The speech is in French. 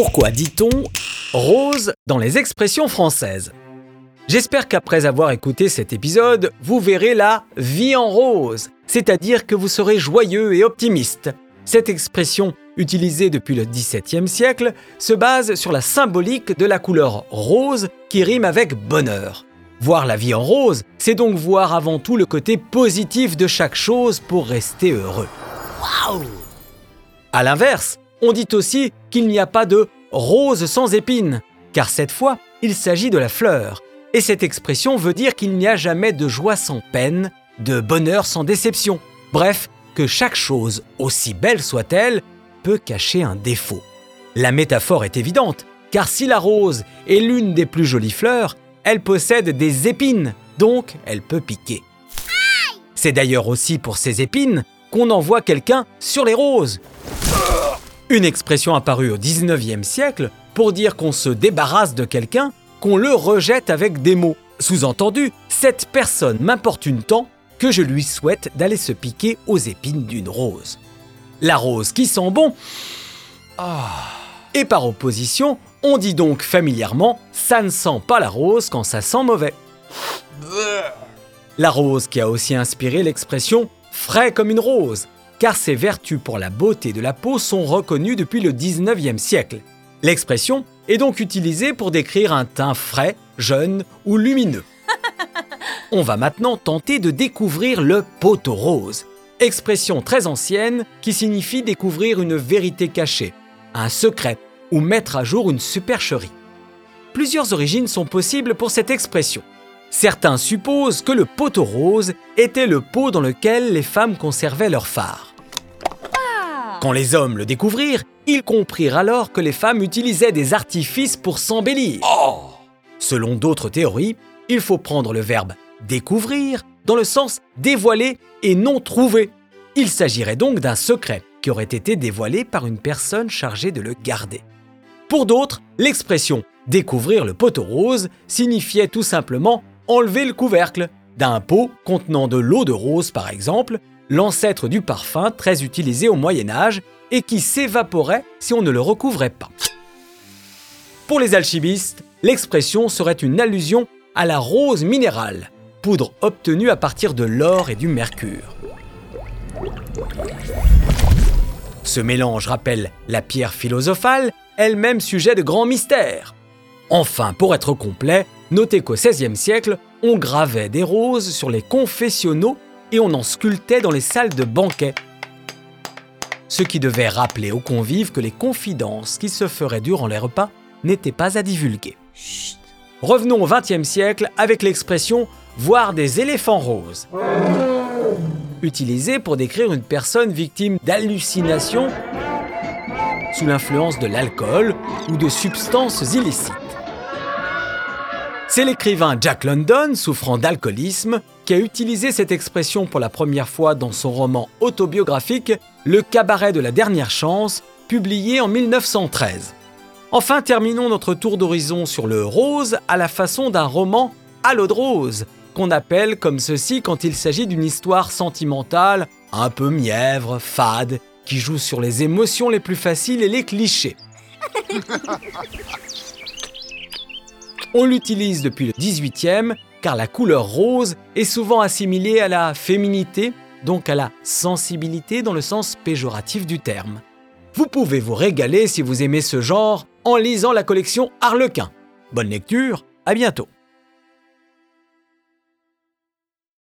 Pourquoi dit-on rose dans les expressions françaises? J'espère qu'après avoir écouté cet épisode, vous verrez la vie en rose, c'est-à-dire que vous serez joyeux et optimiste. Cette expression, utilisée depuis le XVIIe siècle, se base sur la symbolique de la couleur rose qui rime avec bonheur. Voir la vie en rose, c'est donc voir avant tout le côté positif de chaque chose pour rester heureux. Waouh À l'inverse, on dit aussi qu'il n'y a pas de rose sans épines, car cette fois, il s'agit de la fleur. Et cette expression veut dire qu'il n'y a jamais de joie sans peine, de bonheur sans déception. Bref, que chaque chose, aussi belle soit-elle, peut cacher un défaut. La métaphore est évidente, car si la rose est l'une des plus jolies fleurs, elle possède des épines, donc elle peut piquer. C'est d'ailleurs aussi pour ces épines qu'on envoie quelqu'un sur les roses. Une expression apparue au 19e siècle pour dire qu'on se débarrasse de quelqu'un, qu'on le rejette avec des mots. Sous-entendu, cette personne m'importune tant que je lui souhaite d'aller se piquer aux épines d'une rose. La rose qui sent bon. Et par opposition, on dit donc familièrement ça ne sent pas la rose quand ça sent mauvais. La rose qui a aussi inspiré l'expression frais comme une rose, car ses vertus pour la beauté de la peau sont reconnues depuis le 19e siècle. L'expression est donc utilisée pour décrire un teint frais, jeune ou lumineux. On va maintenant tenter de découvrir le poteau rose, expression très ancienne qui signifie découvrir une vérité cachée, un secret ou mettre à jour une supercherie. Plusieurs origines sont possibles pour cette expression. Certains supposent que le poteau rose était le pot dans lequel les femmes conservaient leur phare. Quand les hommes le découvrirent, ils comprirent alors que les femmes utilisaient des artifices pour s'embellir. Selon d'autres théories, il faut prendre le verbe découvrir dans le sens dévoiler et non trouver. Il s'agirait donc d'un secret qui aurait été dévoilé par une personne chargée de le garder. Pour d'autres, l'expression découvrir le poteau rose signifiait tout simplement enlever le couvercle d'un pot contenant de l'eau de rose par exemple, l'ancêtre du parfum très utilisé au Moyen Âge et qui s'évaporait si on ne le recouvrait pas. Pour les alchimistes, l'expression serait une allusion à la rose minérale, poudre obtenue à partir de l'or et du mercure. Ce mélange rappelle la pierre philosophale, elle-même sujet de grands mystères. Enfin, pour être complet, notez qu'au XVIe siècle, on gravait des roses sur les confessionnaux et on en sculptait dans les salles de banquet. Ce qui devait rappeler aux convives que les confidences qui se feraient durant les repas n'étaient pas à divulguer. Revenons au XXe siècle avec l'expression voir des éléphants roses, utilisée pour décrire une personne victime d'hallucinations sous l'influence de l'alcool ou de substances illicites. C'est l'écrivain Jack London, souffrant d'alcoolisme, qui a utilisé cette expression pour la première fois dans son roman autobiographique Le cabaret de la dernière chance, publié en 1913. Enfin, terminons notre tour d'horizon sur le rose à la façon d'un roman à l'eau de rose, qu'on appelle comme ceci quand il s'agit d'une histoire sentimentale, un peu mièvre, fade, qui joue sur les émotions les plus faciles et les clichés. On l'utilise depuis le 18e car la couleur rose est souvent assimilée à la féminité, donc à la sensibilité dans le sens péjoratif du terme. Vous pouvez vous régaler si vous aimez ce genre en lisant la collection Harlequin. Bonne lecture, à bientôt